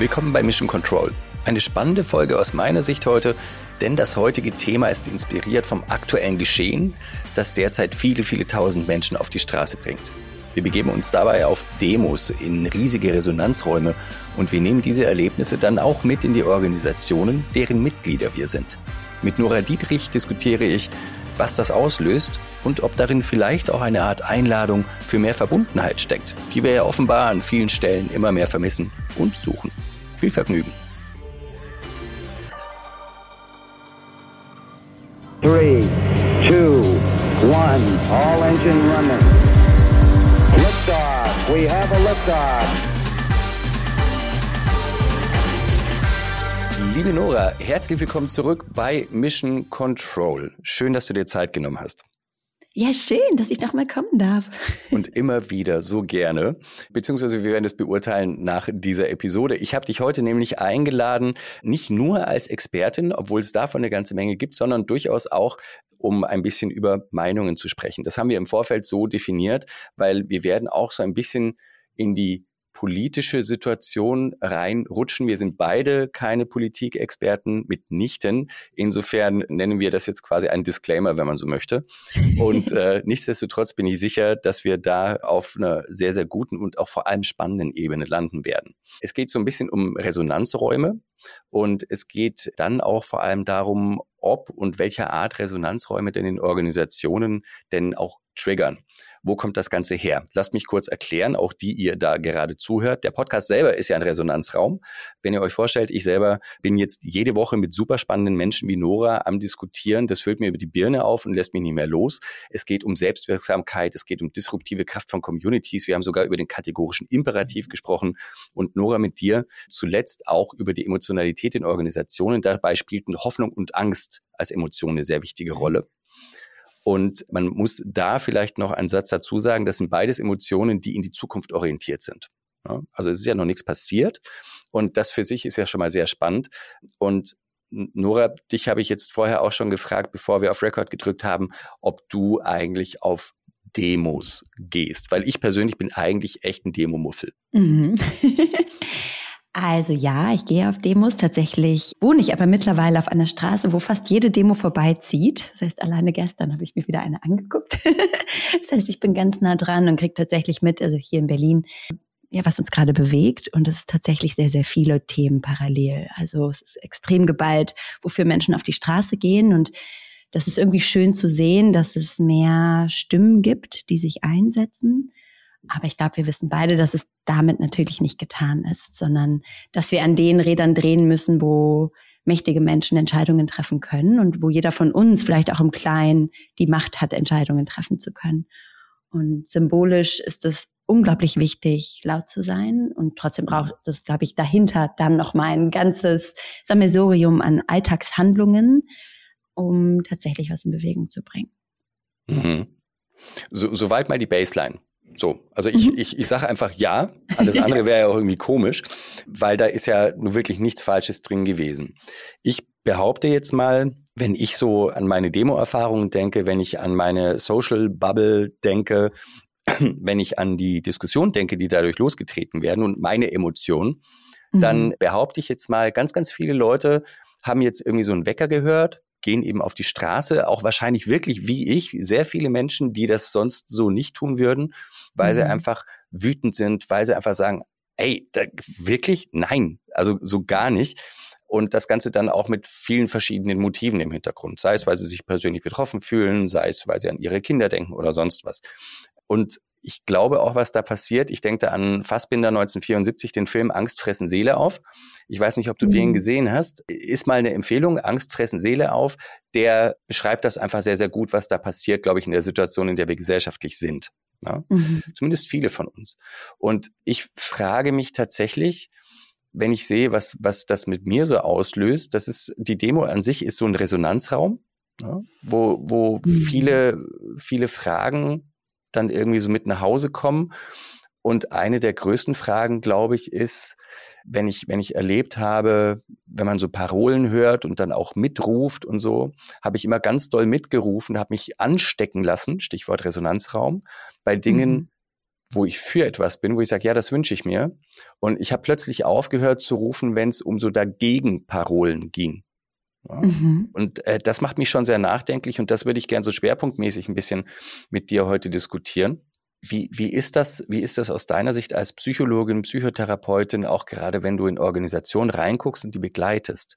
Willkommen bei Mission Control. Eine spannende Folge aus meiner Sicht heute, denn das heutige Thema ist inspiriert vom aktuellen Geschehen, das derzeit viele, viele tausend Menschen auf die Straße bringt. Wir begeben uns dabei auf Demos in riesige Resonanzräume und wir nehmen diese Erlebnisse dann auch mit in die Organisationen, deren Mitglieder wir sind. Mit Nora Dietrich diskutiere ich, was das auslöst und ob darin vielleicht auch eine Art Einladung für mehr Verbundenheit steckt, die wir ja offenbar an vielen Stellen immer mehr vermissen und suchen. Viel Vergnügen. Three, two, one, all engine running. Liftoff, we have a liftoff. Liebe Nora, herzlich willkommen zurück bei Mission Control. Schön, dass du dir Zeit genommen hast. Ja, schön, dass ich nochmal kommen darf. Und immer wieder so gerne. Beziehungsweise wir werden es beurteilen nach dieser Episode. Ich habe dich heute nämlich eingeladen, nicht nur als Expertin, obwohl es davon eine ganze Menge gibt, sondern durchaus auch, um ein bisschen über Meinungen zu sprechen. Das haben wir im Vorfeld so definiert, weil wir werden auch so ein bisschen in die politische Situation reinrutschen. Wir sind beide keine Politikexperten mitnichten. Insofern nennen wir das jetzt quasi einen Disclaimer, wenn man so möchte. Und äh, nichtsdestotrotz bin ich sicher, dass wir da auf einer sehr, sehr guten und auch vor allem spannenden Ebene landen werden. Es geht so ein bisschen um Resonanzräume. Und es geht dann auch vor allem darum, ob und welcher Art Resonanzräume denn in Organisationen denn auch triggern. Wo kommt das Ganze her? Lasst mich kurz erklären, auch die ihr da gerade zuhört. Der Podcast selber ist ja ein Resonanzraum. Wenn ihr euch vorstellt, ich selber bin jetzt jede Woche mit super spannenden Menschen wie Nora am Diskutieren. Das füllt mir über die Birne auf und lässt mich nicht mehr los. Es geht um Selbstwirksamkeit, es geht um disruptive Kraft von Communities. Wir haben sogar über den kategorischen Imperativ gesprochen und Nora mit dir zuletzt auch über die Emotionalität in Organisationen. Dabei spielten Hoffnung und Angst als Emotion eine sehr wichtige Rolle. Und man muss da vielleicht noch einen Satz dazu sagen, das sind beides Emotionen, die in die Zukunft orientiert sind. Ja, also es ist ja noch nichts passiert und das für sich ist ja schon mal sehr spannend. Und Nora, dich habe ich jetzt vorher auch schon gefragt, bevor wir auf Record gedrückt haben, ob du eigentlich auf Demos gehst, weil ich persönlich bin eigentlich echt ein Demomuffel. Mhm. Also ja, ich gehe auf Demos. Tatsächlich wohne ich aber mittlerweile auf einer Straße, wo fast jede Demo vorbeizieht. Das heißt, alleine gestern habe ich mir wieder eine angeguckt. das heißt, ich bin ganz nah dran und kriege tatsächlich mit, also hier in Berlin, ja, was uns gerade bewegt. Und es ist tatsächlich sehr, sehr viele Themen parallel. Also es ist extrem geballt, wofür Menschen auf die Straße gehen. Und das ist irgendwie schön zu sehen, dass es mehr Stimmen gibt, die sich einsetzen. Aber ich glaube, wir wissen beide, dass es damit natürlich nicht getan ist, sondern dass wir an den Rädern drehen müssen, wo mächtige Menschen Entscheidungen treffen können und wo jeder von uns vielleicht auch im Kleinen die Macht hat, Entscheidungen treffen zu können. Und symbolisch ist es unglaublich wichtig, laut zu sein. Und trotzdem braucht es, glaube ich, dahinter dann noch mal ein ganzes Sammelsurium an Alltagshandlungen, um tatsächlich was in Bewegung zu bringen. Mhm. So, soweit mal die Baseline. So, also ich, mhm. ich, ich sage einfach ja. Alles andere wäre ja auch irgendwie komisch, weil da ist ja nur wirklich nichts Falsches drin gewesen. Ich behaupte jetzt mal, wenn ich so an meine Demo-Erfahrungen denke, wenn ich an meine Social Bubble denke, wenn ich an die Diskussion denke, die dadurch losgetreten werden und meine Emotionen, mhm. dann behaupte ich jetzt mal, ganz, ganz viele Leute haben jetzt irgendwie so einen Wecker gehört, gehen eben auf die Straße, auch wahrscheinlich wirklich wie ich, sehr viele Menschen, die das sonst so nicht tun würden weil mhm. sie einfach wütend sind, weil sie einfach sagen, ey, da, wirklich? Nein, also so gar nicht. Und das Ganze dann auch mit vielen verschiedenen Motiven im Hintergrund. Sei es, weil sie sich persönlich betroffen fühlen, sei es, weil sie an ihre Kinder denken oder sonst was. Und ich glaube auch, was da passiert. Ich denke an Fassbinder 1974, den Film Angst fressen Seele auf. Ich weiß nicht, ob du mhm. den gesehen hast. Ist mal eine Empfehlung, Angst fressen Seele auf. Der beschreibt das einfach sehr, sehr gut, was da passiert, glaube ich, in der Situation, in der wir gesellschaftlich sind. Ja? Mhm. Zumindest viele von uns. Und ich frage mich tatsächlich, wenn ich sehe, was, was das mit mir so auslöst, das ist, die Demo an sich ist so ein Resonanzraum, ja? wo, wo mhm. viele, viele Fragen dann irgendwie so mit nach Hause kommen. Und eine der größten Fragen, glaube ich, ist, wenn ich, wenn ich erlebt habe, wenn man so Parolen hört und dann auch mitruft und so, habe ich immer ganz doll mitgerufen, habe mich anstecken lassen, Stichwort Resonanzraum, bei Dingen, mhm. wo ich für etwas bin, wo ich sage, ja, das wünsche ich mir. Und ich habe plötzlich aufgehört zu rufen, wenn es um so Dagegen-Parolen ging. Ja. Mhm. Und äh, das macht mich schon sehr nachdenklich und das würde ich gern so schwerpunktmäßig ein bisschen mit dir heute diskutieren. Wie, wie ist das, wie ist das aus deiner Sicht als Psychologin, Psychotherapeutin, auch gerade wenn du in Organisationen reinguckst und die begleitest?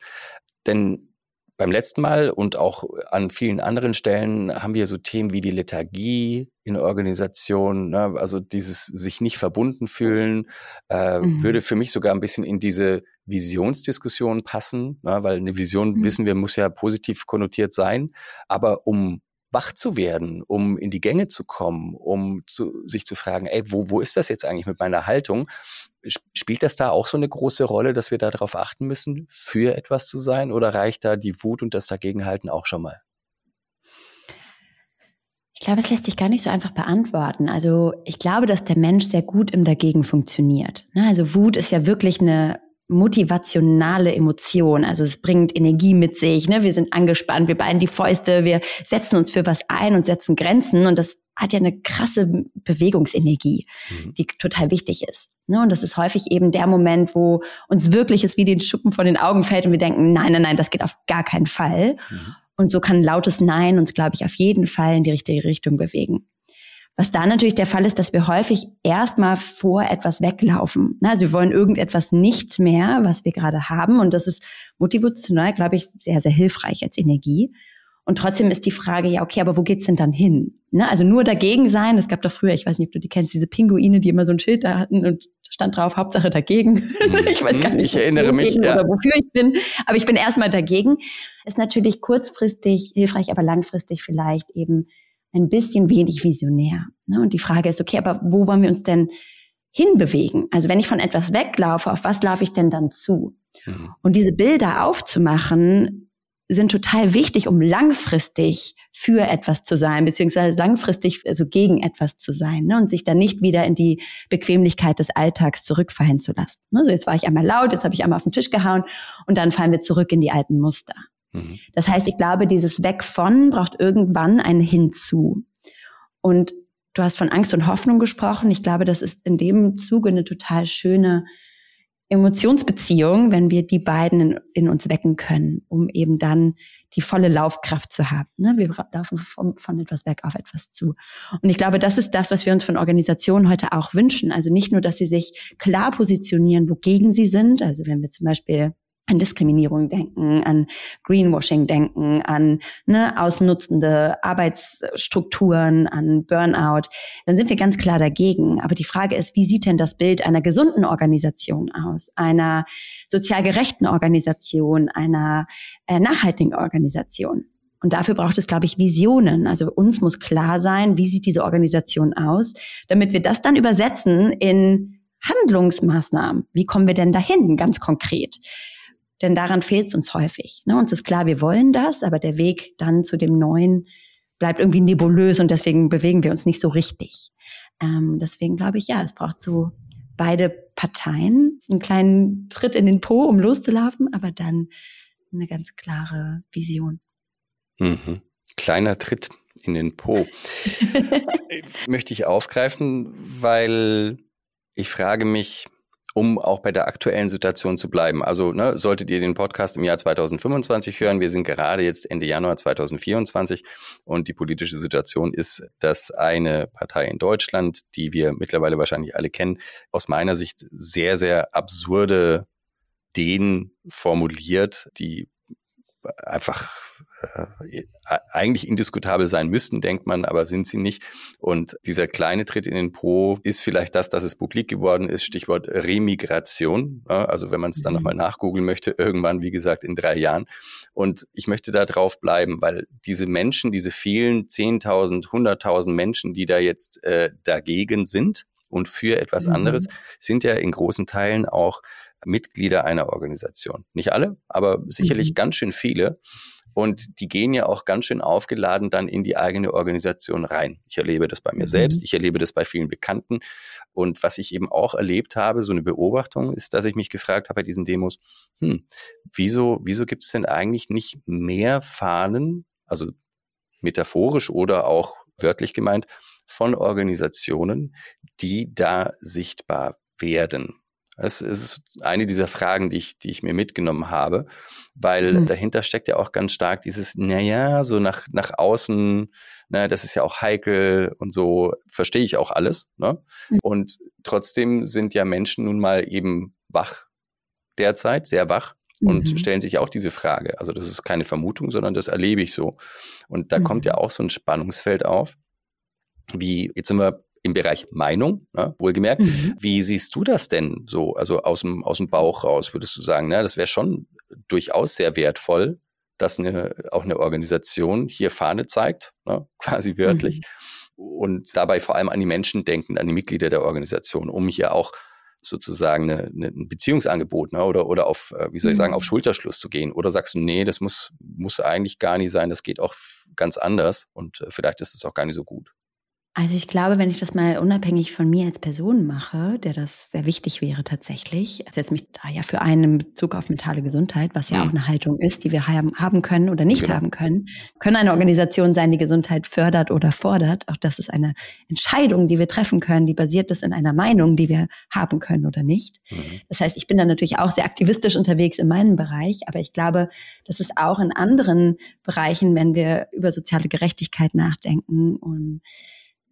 Denn beim letzten Mal und auch an vielen anderen Stellen haben wir so Themen wie die Lethargie in Organisationen, ne? also dieses sich nicht verbunden fühlen, äh, mhm. würde für mich sogar ein bisschen in diese Visionsdiskussion passen, ne? weil eine Vision, mhm. wissen wir, muss ja positiv konnotiert sein, aber um wach zu werden, um in die Gänge zu kommen, um zu, sich zu fragen, ey, wo, wo ist das jetzt eigentlich mit meiner Haltung? Spielt das da auch so eine große Rolle, dass wir darauf achten müssen, für etwas zu sein? Oder reicht da die Wut und das Dagegenhalten auch schon mal? Ich glaube, es lässt sich gar nicht so einfach beantworten. Also ich glaube, dass der Mensch sehr gut im Dagegen funktioniert. Ne, also Wut ist ja wirklich eine motivationale Emotion. Also es bringt Energie mit sich. Ne? Wir sind angespannt, wir ballen die Fäuste, wir setzen uns für was ein und setzen Grenzen. Und das hat ja eine krasse Bewegungsenergie, mhm. die total wichtig ist. Ne? Und das ist häufig eben der Moment, wo uns wirklich es wie den Schuppen von den Augen fällt und wir denken, nein, nein, nein, das geht auf gar keinen Fall. Mhm. Und so kann ein lautes Nein uns, glaube ich, auf jeden Fall in die richtige Richtung bewegen. Was da natürlich der Fall ist, dass wir häufig erstmal vor etwas weglaufen. Also wir wollen irgendetwas nicht mehr, was wir gerade haben. Und das ist motivational, glaube ich, sehr, sehr hilfreich als Energie. Und trotzdem ist die Frage, ja, okay, aber wo geht's denn dann hin? Ne? Also nur dagegen sein. Es gab doch früher, ich weiß nicht, ob du die kennst, diese Pinguine, die immer so ein Schild da hatten und stand drauf, Hauptsache dagegen. Mhm. ich weiß gar nicht, ich erinnere mich, ja. oder wofür ich bin. Aber ich bin erstmal dagegen. Ist natürlich kurzfristig hilfreich, aber langfristig vielleicht eben ein bisschen wenig visionär. Ne? Und die Frage ist, okay, aber wo wollen wir uns denn hinbewegen? Also wenn ich von etwas weglaufe, auf was laufe ich denn dann zu? Mhm. Und diese Bilder aufzumachen, sind total wichtig, um langfristig für etwas zu sein, beziehungsweise langfristig also gegen etwas zu sein ne? und sich dann nicht wieder in die Bequemlichkeit des Alltags zurückfallen zu lassen. Ne? So jetzt war ich einmal laut, jetzt habe ich einmal auf den Tisch gehauen und dann fallen wir zurück in die alten Muster. Mhm. Das heißt, ich glaube, dieses Weg von braucht irgendwann ein Hinzu. Und du hast von Angst und Hoffnung gesprochen. Ich glaube, das ist in dem Zuge eine total schöne Emotionsbeziehung, wenn wir die beiden in, in, uns wecken können, um eben dann die volle Laufkraft zu haben. Ne? Wir laufen von, von etwas weg auf etwas zu. Und ich glaube, das ist das, was wir uns von Organisationen heute auch wünschen. Also nicht nur, dass sie sich klar positionieren, wogegen sie sind. Also wenn wir zum Beispiel an Diskriminierung denken, an Greenwashing denken, an ne, ausnutzende Arbeitsstrukturen, an Burnout, dann sind wir ganz klar dagegen. Aber die Frage ist, wie sieht denn das Bild einer gesunden Organisation aus, einer sozial gerechten Organisation, einer äh, nachhaltigen Organisation? Und dafür braucht es, glaube ich, Visionen. Also uns muss klar sein, wie sieht diese Organisation aus, damit wir das dann übersetzen in Handlungsmaßnahmen. Wie kommen wir denn dahin, ganz konkret? Denn daran fehlt es uns häufig. Ne? Uns ist klar, wir wollen das, aber der Weg dann zu dem Neuen bleibt irgendwie nebulös und deswegen bewegen wir uns nicht so richtig. Ähm, deswegen glaube ich, ja, es braucht so beide Parteien einen kleinen Tritt in den Po, um loszulaufen, aber dann eine ganz klare Vision. Mhm. Kleiner Tritt in den Po. Möchte ich aufgreifen, weil ich frage mich, um auch bei der aktuellen Situation zu bleiben. Also ne, solltet ihr den Podcast im Jahr 2025 hören, wir sind gerade jetzt Ende Januar 2024 und die politische Situation ist, dass eine Partei in Deutschland, die wir mittlerweile wahrscheinlich alle kennen, aus meiner Sicht sehr, sehr absurde Ideen formuliert, die einfach äh, eigentlich indiskutabel sein müssten, denkt man, aber sind sie nicht. Und dieser kleine Tritt in den Po ist vielleicht das, dass es publik geworden ist, Stichwort Remigration. Also wenn man es dann mhm. nochmal nachgoogeln möchte, irgendwann, wie gesagt, in drei Jahren. Und ich möchte da drauf bleiben, weil diese Menschen, diese vielen 10.000, 100.000 Menschen, die da jetzt äh, dagegen sind und für etwas mhm. anderes, sind ja in großen Teilen auch Mitglieder einer Organisation. Nicht alle, aber sicherlich mhm. ganz schön viele. Und die gehen ja auch ganz schön aufgeladen dann in die eigene Organisation rein. Ich erlebe das bei mir mhm. selbst, ich erlebe das bei vielen Bekannten. Und was ich eben auch erlebt habe, so eine Beobachtung, ist, dass ich mich gefragt habe bei diesen Demos, hm, wieso, wieso gibt es denn eigentlich nicht mehr Fahnen, also metaphorisch oder auch wörtlich gemeint, von Organisationen, die da sichtbar werden? Das ist eine dieser Fragen, die ich, die ich mir mitgenommen habe, weil mhm. dahinter steckt ja auch ganz stark dieses, naja, so nach, nach außen, na, das ist ja auch heikel und so verstehe ich auch alles. Ne? Mhm. Und trotzdem sind ja Menschen nun mal eben wach derzeit, sehr wach und mhm. stellen sich auch diese Frage. Also das ist keine Vermutung, sondern das erlebe ich so. Und da kommt ja mhm. auch so ein Spannungsfeld auf. Wie, jetzt sind wir im Bereich Meinung, ne, wohlgemerkt. Mhm. Wie siehst du das denn so, also aus dem, aus dem Bauch raus, würdest du sagen, na, das wäre schon durchaus sehr wertvoll, dass eine, auch eine Organisation hier Fahne zeigt, ne, quasi wörtlich, mhm. und dabei vor allem an die Menschen denken, an die Mitglieder der Organisation, um hier auch sozusagen eine, eine, ein Beziehungsangebot ne, oder, oder auf, äh, wie soll ich sagen, auf mhm. Schulterschluss zu gehen? Oder sagst du, nee, das muss, muss eigentlich gar nicht sein, das geht auch ganz anders und äh, vielleicht ist es auch gar nicht so gut? Also ich glaube, wenn ich das mal unabhängig von mir als Person mache, der das sehr wichtig wäre tatsächlich, ich setze mich da ja für einen in Bezug auf mentale Gesundheit, was ja mhm. auch eine Haltung ist, die wir haben können oder nicht genau. haben können, können eine Organisation sein, die Gesundheit fördert oder fordert. Auch das ist eine Entscheidung, die wir treffen können, die basiert ist in einer Meinung, die wir haben können oder nicht. Mhm. Das heißt, ich bin da natürlich auch sehr aktivistisch unterwegs in meinem Bereich, aber ich glaube, das ist auch in anderen Bereichen, wenn wir über soziale Gerechtigkeit nachdenken und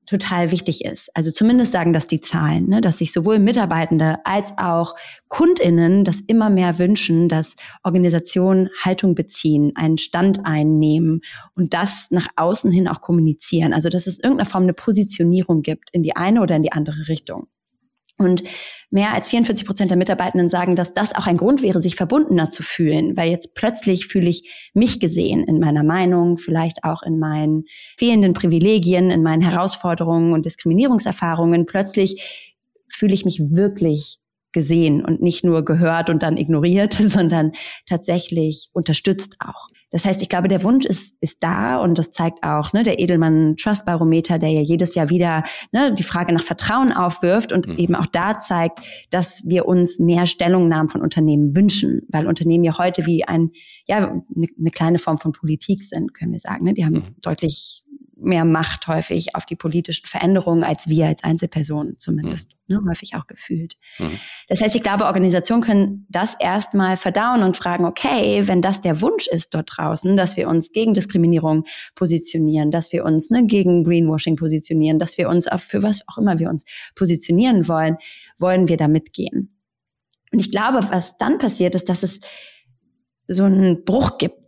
total wichtig ist. Also zumindest sagen das die Zahlen, ne, dass sich sowohl Mitarbeitende als auch Kundinnen das immer mehr wünschen, dass Organisationen Haltung beziehen, einen Stand einnehmen und das nach außen hin auch kommunizieren. Also dass es irgendeiner Form eine Positionierung gibt in die eine oder in die andere Richtung. Und mehr als 44 Prozent der Mitarbeitenden sagen, dass das auch ein Grund wäre, sich verbundener zu fühlen, weil jetzt plötzlich fühle ich mich gesehen in meiner Meinung, vielleicht auch in meinen fehlenden Privilegien, in meinen Herausforderungen und Diskriminierungserfahrungen. Plötzlich fühle ich mich wirklich gesehen und nicht nur gehört und dann ignoriert, sondern tatsächlich unterstützt auch. Das heißt, ich glaube, der Wunsch ist, ist da und das zeigt auch ne, der Edelmann Trust Barometer, der ja jedes Jahr wieder ne, die Frage nach Vertrauen aufwirft und mhm. eben auch da zeigt, dass wir uns mehr Stellungnahmen von Unternehmen wünschen, weil Unternehmen ja heute wie ein, ja, eine, eine kleine Form von Politik sind, können wir sagen. Ne? Die haben mhm. deutlich mehr Macht häufig auf die politischen Veränderungen als wir als Einzelpersonen zumindest mhm. ne, häufig auch gefühlt. Mhm. Das heißt, ich glaube, Organisationen können das erstmal verdauen und fragen, okay, wenn das der Wunsch ist dort draußen, dass wir uns gegen Diskriminierung positionieren, dass wir uns ne, gegen Greenwashing positionieren, dass wir uns auch für was auch immer wir uns positionieren wollen, wollen wir da mitgehen. Und ich glaube, was dann passiert ist, dass es so einen Bruch gibt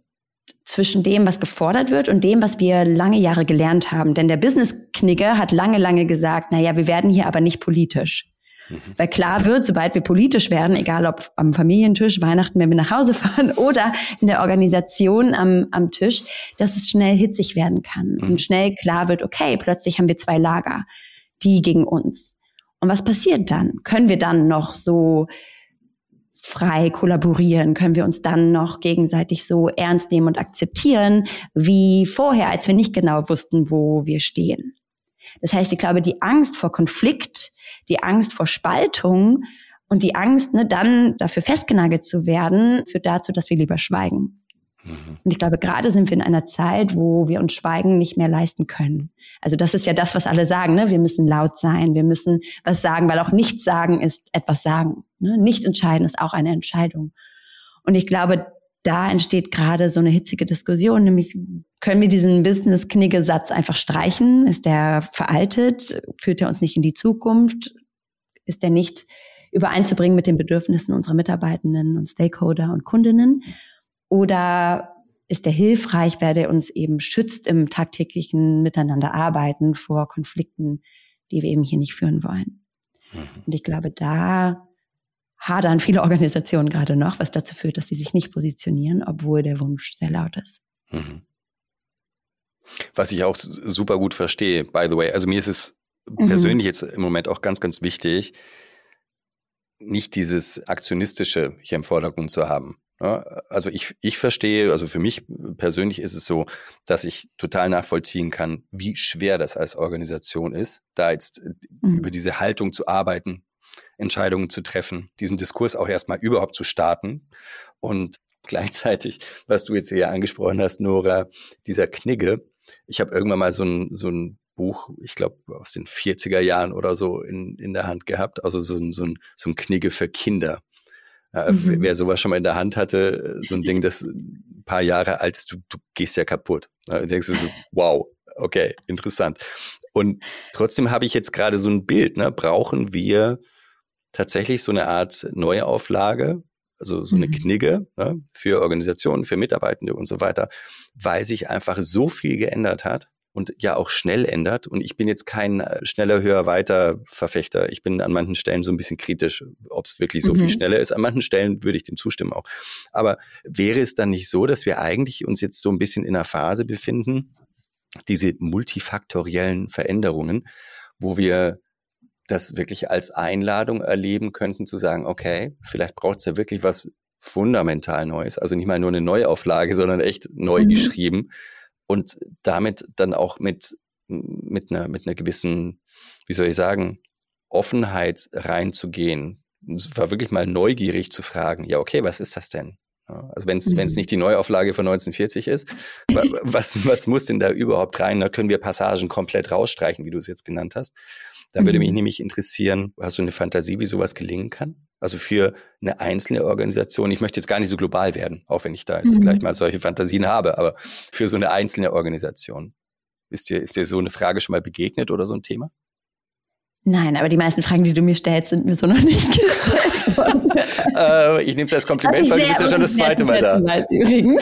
zwischen dem, was gefordert wird und dem, was wir lange Jahre gelernt haben. Denn der Business-Knigge hat lange, lange gesagt, na ja, wir werden hier aber nicht politisch. Mhm. Weil klar wird, sobald wir politisch werden, egal ob am Familientisch, Weihnachten, wenn wir nach Hause fahren oder in der Organisation am, am Tisch, dass es schnell hitzig werden kann mhm. und schnell klar wird, okay, plötzlich haben wir zwei Lager, die gegen uns. Und was passiert dann? Können wir dann noch so frei kollaborieren? Können wir uns dann noch gegenseitig so ernst nehmen und akzeptieren wie vorher, als wir nicht genau wussten, wo wir stehen? Das heißt, ich glaube, die Angst vor Konflikt, die Angst vor Spaltung und die Angst, ne, dann dafür festgenagelt zu werden, führt dazu, dass wir lieber schweigen. Mhm. Und ich glaube, gerade sind wir in einer Zeit, wo wir uns Schweigen nicht mehr leisten können. Also das ist ja das, was alle sagen. Ne? Wir müssen laut sein, wir müssen was sagen, weil auch nichts sagen ist etwas sagen. Ne? Nicht entscheiden ist auch eine Entscheidung. Und ich glaube, da entsteht gerade so eine hitzige Diskussion, nämlich können wir diesen Business-Knigge-Satz einfach streichen? Ist der veraltet? Führt er uns nicht in die Zukunft? Ist der nicht übereinzubringen mit den Bedürfnissen unserer Mitarbeitenden und Stakeholder und Kundinnen? Oder ist der hilfreich, weil der uns eben schützt im tagtäglichen Miteinander arbeiten vor Konflikten, die wir eben hier nicht führen wollen. Mhm. Und ich glaube, da hadern viele Organisationen gerade noch, was dazu führt, dass sie sich nicht positionieren, obwohl der Wunsch sehr laut ist. Mhm. Was ich auch super gut verstehe, by the way. Also mir ist es mhm. persönlich jetzt im Moment auch ganz, ganz wichtig, nicht dieses Aktionistische hier im Vordergrund zu haben. Also ich, ich verstehe, also für mich persönlich ist es so, dass ich total nachvollziehen kann, wie schwer das als Organisation ist, da jetzt mhm. über diese Haltung zu arbeiten, Entscheidungen zu treffen, diesen Diskurs auch erstmal überhaupt zu starten und gleichzeitig, was du jetzt hier angesprochen hast, Nora, dieser Knigge. Ich habe irgendwann mal so ein, so ein Buch, ich glaube, aus den 40er Jahren oder so in, in der Hand gehabt. Also so, so, ein, so ein Knigge für Kinder. Ja, mhm. Wer sowas schon mal in der Hand hatte, so ein Ding, das ein paar Jahre alt ist, du, du gehst ja kaputt. Ja, du denkst du so, wow, okay, interessant. Und trotzdem habe ich jetzt gerade so ein Bild, ne? brauchen wir tatsächlich so eine Art Neuauflage, also so eine mhm. Knigge ne? für Organisationen, für Mitarbeitende und so weiter, weil sich einfach so viel geändert hat und ja auch schnell ändert. Und ich bin jetzt kein äh, schneller, höher, weiter Verfechter. Ich bin an manchen Stellen so ein bisschen kritisch, ob es wirklich so mhm. viel schneller ist. An manchen Stellen würde ich dem zustimmen auch. Aber wäre es dann nicht so, dass wir eigentlich uns jetzt so ein bisschen in einer Phase befinden, diese multifaktoriellen Veränderungen, wo wir das wirklich als Einladung erleben könnten, zu sagen, okay, vielleicht braucht es ja wirklich was fundamental Neues. Also nicht mal nur eine Neuauflage, sondern echt neu mhm. geschrieben und damit dann auch mit, mit, einer, mit einer gewissen, wie soll ich sagen, Offenheit reinzugehen. Es war wirklich mal neugierig zu fragen, ja, okay, was ist das denn? Also wenn es mhm. nicht die Neuauflage von 1940 ist, was, was muss denn da überhaupt rein? Da können wir Passagen komplett rausstreichen, wie du es jetzt genannt hast. Da würde mich mhm. nämlich interessieren, hast du eine Fantasie, wie sowas gelingen kann? Also für eine einzelne Organisation, ich möchte jetzt gar nicht so global werden, auch wenn ich da jetzt mhm. gleich mal solche Fantasien habe, aber für so eine einzelne Organisation. Ist dir, ist dir so eine Frage schon mal begegnet oder so ein Thema? Nein, aber die meisten Fragen, die du mir stellst, sind mir so noch nicht gestellt worden. äh, ich nehme es als Kompliment, weil du bist ja schon das zweite Mal da. Übrigens.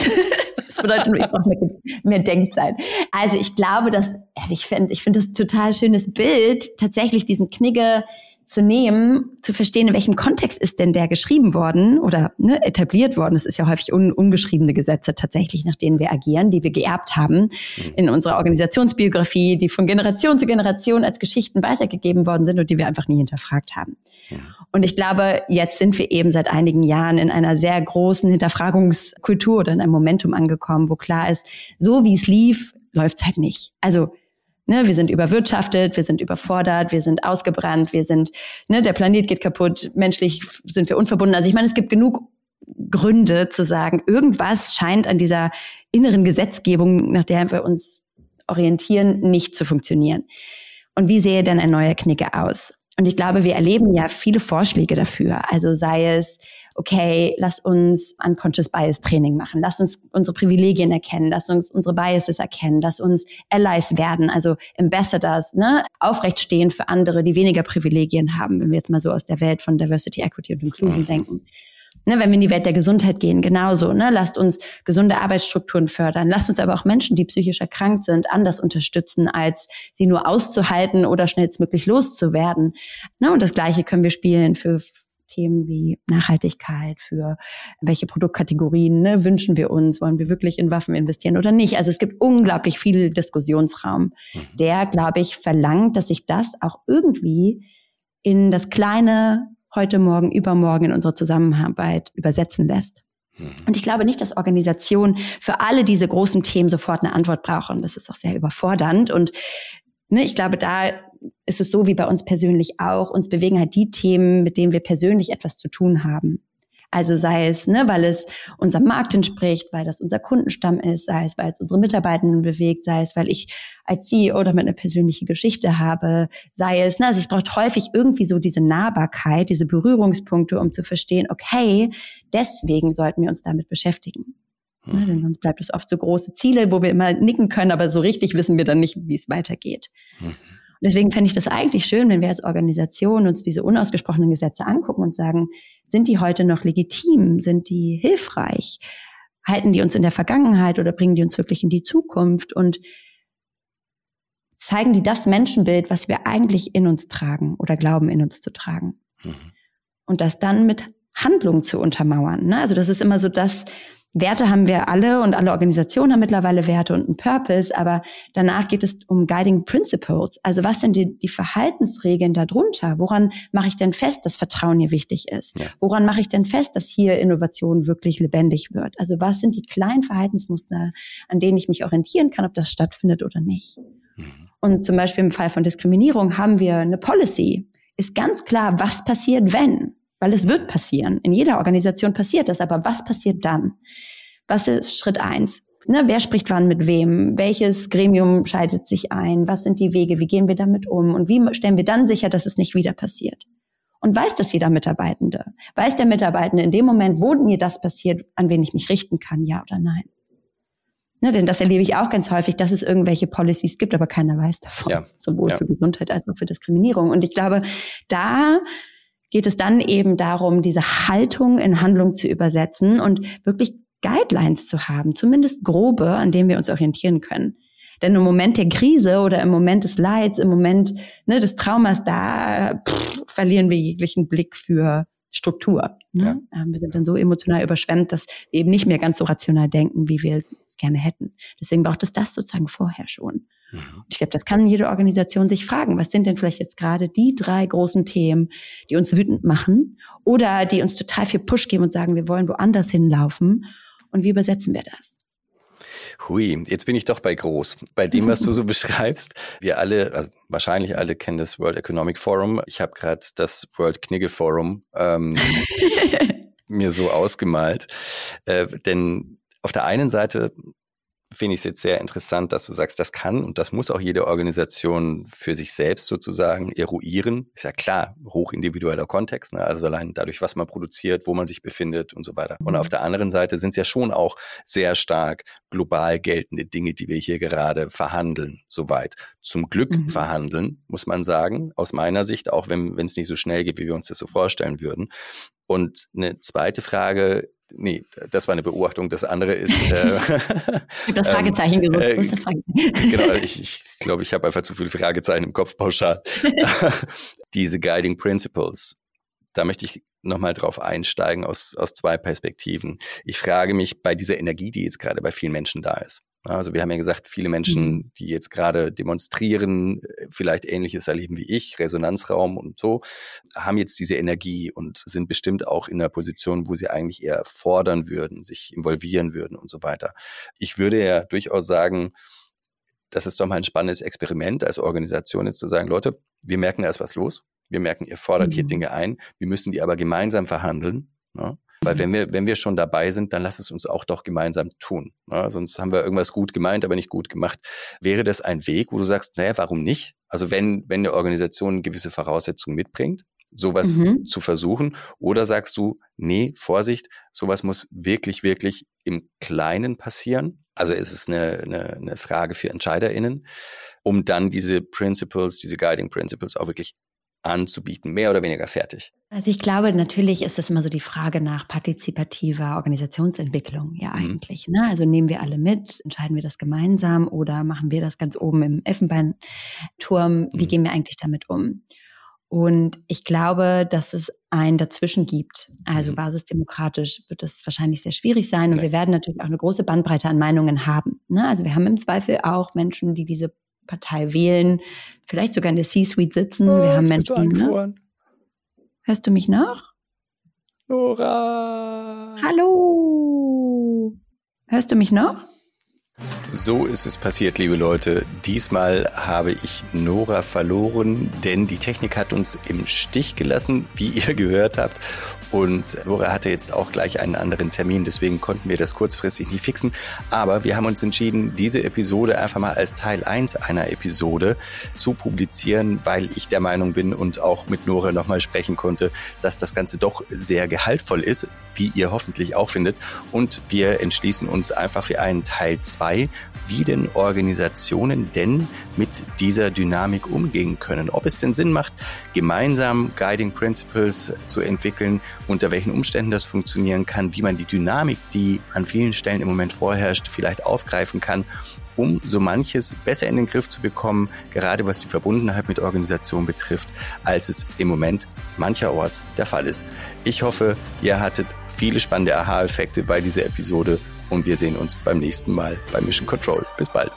Das bedeutet, ich brauche mehr, mehr Denkzeit. Also ich glaube, dass, also ich finde, ich finde das total schönes Bild, tatsächlich diesen Knigge zu nehmen, zu verstehen, in welchem Kontext ist denn der geschrieben worden oder ne, etabliert worden. Es ist ja häufig un, ungeschriebene Gesetze tatsächlich, nach denen wir agieren, die wir geerbt haben mhm. in unserer Organisationsbiografie, die von Generation zu Generation als Geschichten weitergegeben worden sind und die wir einfach nie hinterfragt haben. Ja. Und ich glaube, jetzt sind wir eben seit einigen Jahren in einer sehr großen Hinterfragungskultur oder in einem Momentum angekommen, wo klar ist, so wie es lief, läuft es halt nicht. Also Ne, wir sind überwirtschaftet, wir sind überfordert, wir sind ausgebrannt, wir sind, ne, der Planet geht kaputt, menschlich sind wir unverbunden. Also ich meine, es gibt genug Gründe zu sagen, irgendwas scheint an dieser inneren Gesetzgebung, nach der wir uns orientieren, nicht zu funktionieren. Und wie sehe denn ein neuer Knicke aus? Und ich glaube, wir erleben ja viele Vorschläge dafür. Also sei es, okay, lass uns Unconscious Bias Training machen, lass uns unsere Privilegien erkennen, lass uns unsere Biases erkennen, lass uns Allies werden, also Ambassadors, ne, aufrecht stehen für andere, die weniger Privilegien haben, wenn wir jetzt mal so aus der Welt von Diversity, Equity und Inclusion mhm. denken. Ne, wenn wir in die Welt der Gesundheit gehen, genauso. Ne, lasst uns gesunde Arbeitsstrukturen fördern. Lasst uns aber auch Menschen, die psychisch erkrankt sind, anders unterstützen, als sie nur auszuhalten oder schnellstmöglich loszuwerden. Ne, und das Gleiche können wir spielen für Themen wie Nachhaltigkeit, für welche Produktkategorien ne, wünschen wir uns, wollen wir wirklich in Waffen investieren oder nicht. Also es gibt unglaublich viel Diskussionsraum, mhm. der, glaube ich, verlangt, dass sich das auch irgendwie in das kleine heute, morgen, übermorgen in unserer Zusammenarbeit übersetzen lässt. Mhm. Und ich glaube nicht, dass Organisationen für alle diese großen Themen sofort eine Antwort brauchen. Das ist auch sehr überfordernd. Und ne, ich glaube, da ist es so wie bei uns persönlich auch. Uns bewegen halt die Themen, mit denen wir persönlich etwas zu tun haben. Also sei es, ne, weil es unserem Markt entspricht, weil das unser Kundenstamm ist, sei es, weil es unsere Mitarbeitenden bewegt, sei es, weil ich als CEO damit eine persönliche Geschichte habe, sei es, ne, also es braucht häufig irgendwie so diese Nahbarkeit, diese Berührungspunkte, um zu verstehen, okay, deswegen sollten wir uns damit beschäftigen. Ne, denn mhm. sonst bleibt es oft so große Ziele, wo wir immer nicken können, aber so richtig wissen wir dann nicht, wie es weitergeht. Mhm deswegen fände ich das eigentlich schön, wenn wir als Organisation uns diese unausgesprochenen Gesetze angucken und sagen, sind die heute noch legitim? Sind die hilfreich? Halten die uns in der Vergangenheit oder bringen die uns wirklich in die Zukunft? Und zeigen die das Menschenbild, was wir eigentlich in uns tragen oder glauben in uns zu tragen? Mhm. Und das dann mit Handlung zu untermauern. Ne? Also das ist immer so das, Werte haben wir alle und alle Organisationen haben mittlerweile Werte und einen Purpose, aber danach geht es um Guiding Principles. Also was sind die, die Verhaltensregeln darunter? Woran mache ich denn fest, dass Vertrauen hier wichtig ist? Ja. Woran mache ich denn fest, dass hier Innovation wirklich lebendig wird? Also was sind die kleinen Verhaltensmuster, an denen ich mich orientieren kann, ob das stattfindet oder nicht? Mhm. Und zum Beispiel im Fall von Diskriminierung haben wir eine Policy. Ist ganz klar, was passiert, wenn? Weil es wird passieren. In jeder Organisation passiert das. Aber was passiert dann? Was ist Schritt eins? Ne, wer spricht wann mit wem? Welches Gremium schaltet sich ein? Was sind die Wege? Wie gehen wir damit um? Und wie stellen wir dann sicher, dass es nicht wieder passiert? Und weiß das jeder Mitarbeitende? Weiß der Mitarbeitende in dem Moment, wo mir das passiert, an wen ich mich richten kann, ja oder nein? Ne, denn das erlebe ich auch ganz häufig, dass es irgendwelche Policies gibt, aber keiner weiß davon. Ja. Sowohl ja. für Gesundheit als auch für Diskriminierung. Und ich glaube, da geht es dann eben darum, diese Haltung in Handlung zu übersetzen und wirklich Guidelines zu haben, zumindest grobe, an denen wir uns orientieren können. Denn im Moment der Krise oder im Moment des Leids, im Moment ne, des Traumas, da pff, verlieren wir jeglichen Blick für Struktur. Ne? Ja. Ähm, wir sind dann so emotional überschwemmt, dass wir eben nicht mehr ganz so rational denken, wie wir es gerne hätten. Deswegen braucht es das sozusagen vorher schon. Mhm. Ich glaube, das kann jede Organisation sich fragen. Was sind denn vielleicht jetzt gerade die drei großen Themen, die uns wütend machen oder die uns total viel Push geben und sagen, wir wollen woanders hinlaufen? Und wie übersetzen wir das? Hui, jetzt bin ich doch bei groß. Bei dem, was du so beschreibst, wir alle, also wahrscheinlich alle kennen das World Economic Forum. Ich habe gerade das World Knigge Forum ähm, mir so ausgemalt. Äh, denn auf der einen Seite finde ich es jetzt sehr interessant, dass du sagst, das kann und das muss auch jede Organisation für sich selbst sozusagen eruieren. Ist ja klar, hochindividueller Kontext, ne? also allein dadurch, was man produziert, wo man sich befindet und so weiter. Und auf mhm. der anderen Seite sind es ja schon auch sehr stark global geltende Dinge, die wir hier gerade verhandeln, soweit. Zum Glück mhm. verhandeln, muss man sagen, aus meiner Sicht, auch wenn es nicht so schnell geht, wie wir uns das so vorstellen würden. Und eine zweite Frage nee, das war eine Beobachtung. Das andere ist. Äh, ich das Fragezeichen ähm, gesucht. Äh, Fragezeichen? genau, ich, ich glaube, ich habe einfach zu viele Fragezeichen im Kopf pauschal. Diese Guiding Principles, da möchte ich nochmal drauf einsteigen aus, aus zwei Perspektiven. Ich frage mich bei dieser Energie, die jetzt gerade bei vielen Menschen da ist. Also wir haben ja gesagt, viele Menschen, mhm. die jetzt gerade demonstrieren, vielleicht ähnliches erleben wie ich, Resonanzraum und so, haben jetzt diese Energie und sind bestimmt auch in einer Position, wo sie eigentlich eher fordern würden, sich involvieren würden und so weiter. Ich würde ja durchaus sagen, das ist doch mal ein spannendes Experiment als Organisation jetzt zu sagen, Leute, wir merken, da ist was los. Wir merken, ihr fordert mhm. hier Dinge ein. Wir müssen die aber gemeinsam verhandeln. Ne? Weil wenn wir, wenn wir schon dabei sind, dann lass es uns auch doch gemeinsam tun. Ne? Sonst haben wir irgendwas gut gemeint, aber nicht gut gemacht. Wäre das ein Weg, wo du sagst, naja, warum nicht? Also wenn, wenn eine Organisation gewisse Voraussetzungen mitbringt, sowas mhm. zu versuchen? Oder sagst du, nee, Vorsicht, sowas muss wirklich, wirklich im Kleinen passieren? Also ist es eine, eine, eine Frage für EntscheiderInnen, um dann diese Principles, diese Guiding Principles auch wirklich anzubieten, mehr oder weniger fertig? Also ich glaube, natürlich ist es immer so die Frage nach partizipativer Organisationsentwicklung, ja mhm. eigentlich. Mhm. Ne? Also nehmen wir alle mit, entscheiden wir das gemeinsam oder machen wir das ganz oben im Elfenbeinturm? Wie mhm. gehen wir eigentlich damit um? Und ich glaube, dass es ein Dazwischen gibt. Also mhm. basisdemokratisch wird es wahrscheinlich sehr schwierig sein. Und ja. wir werden natürlich auch eine große Bandbreite an Meinungen haben. Ne? Also wir haben im Zweifel auch Menschen, die diese Partei wählen, vielleicht sogar in der C-Suite sitzen. Oh, wir haben Menschen. Ne? Hörst du mich noch? Nora! Hallo! Hörst du mich noch? So ist es passiert, liebe Leute. Diesmal habe ich Nora verloren, denn die Technik hat uns im Stich gelassen, wie ihr gehört habt. Und Nora hatte jetzt auch gleich einen anderen Termin, deswegen konnten wir das kurzfristig nicht fixen. Aber wir haben uns entschieden, diese Episode einfach mal als Teil 1 einer Episode zu publizieren, weil ich der Meinung bin und auch mit Nora nochmal sprechen konnte, dass das Ganze doch sehr gehaltvoll ist, wie ihr hoffentlich auch findet. Und wir entschließen uns einfach für einen Teil 2 wie denn Organisationen denn mit dieser Dynamik umgehen können. Ob es denn Sinn macht, gemeinsam Guiding Principles zu entwickeln, unter welchen Umständen das funktionieren kann, wie man die Dynamik, die an vielen Stellen im Moment vorherrscht, vielleicht aufgreifen kann um so manches besser in den Griff zu bekommen, gerade was die Verbundenheit mit Organisationen betrifft, als es im Moment mancherorts der Fall ist. Ich hoffe, ihr hattet viele spannende Aha-Effekte bei dieser Episode und wir sehen uns beim nächsten Mal bei Mission Control. Bis bald.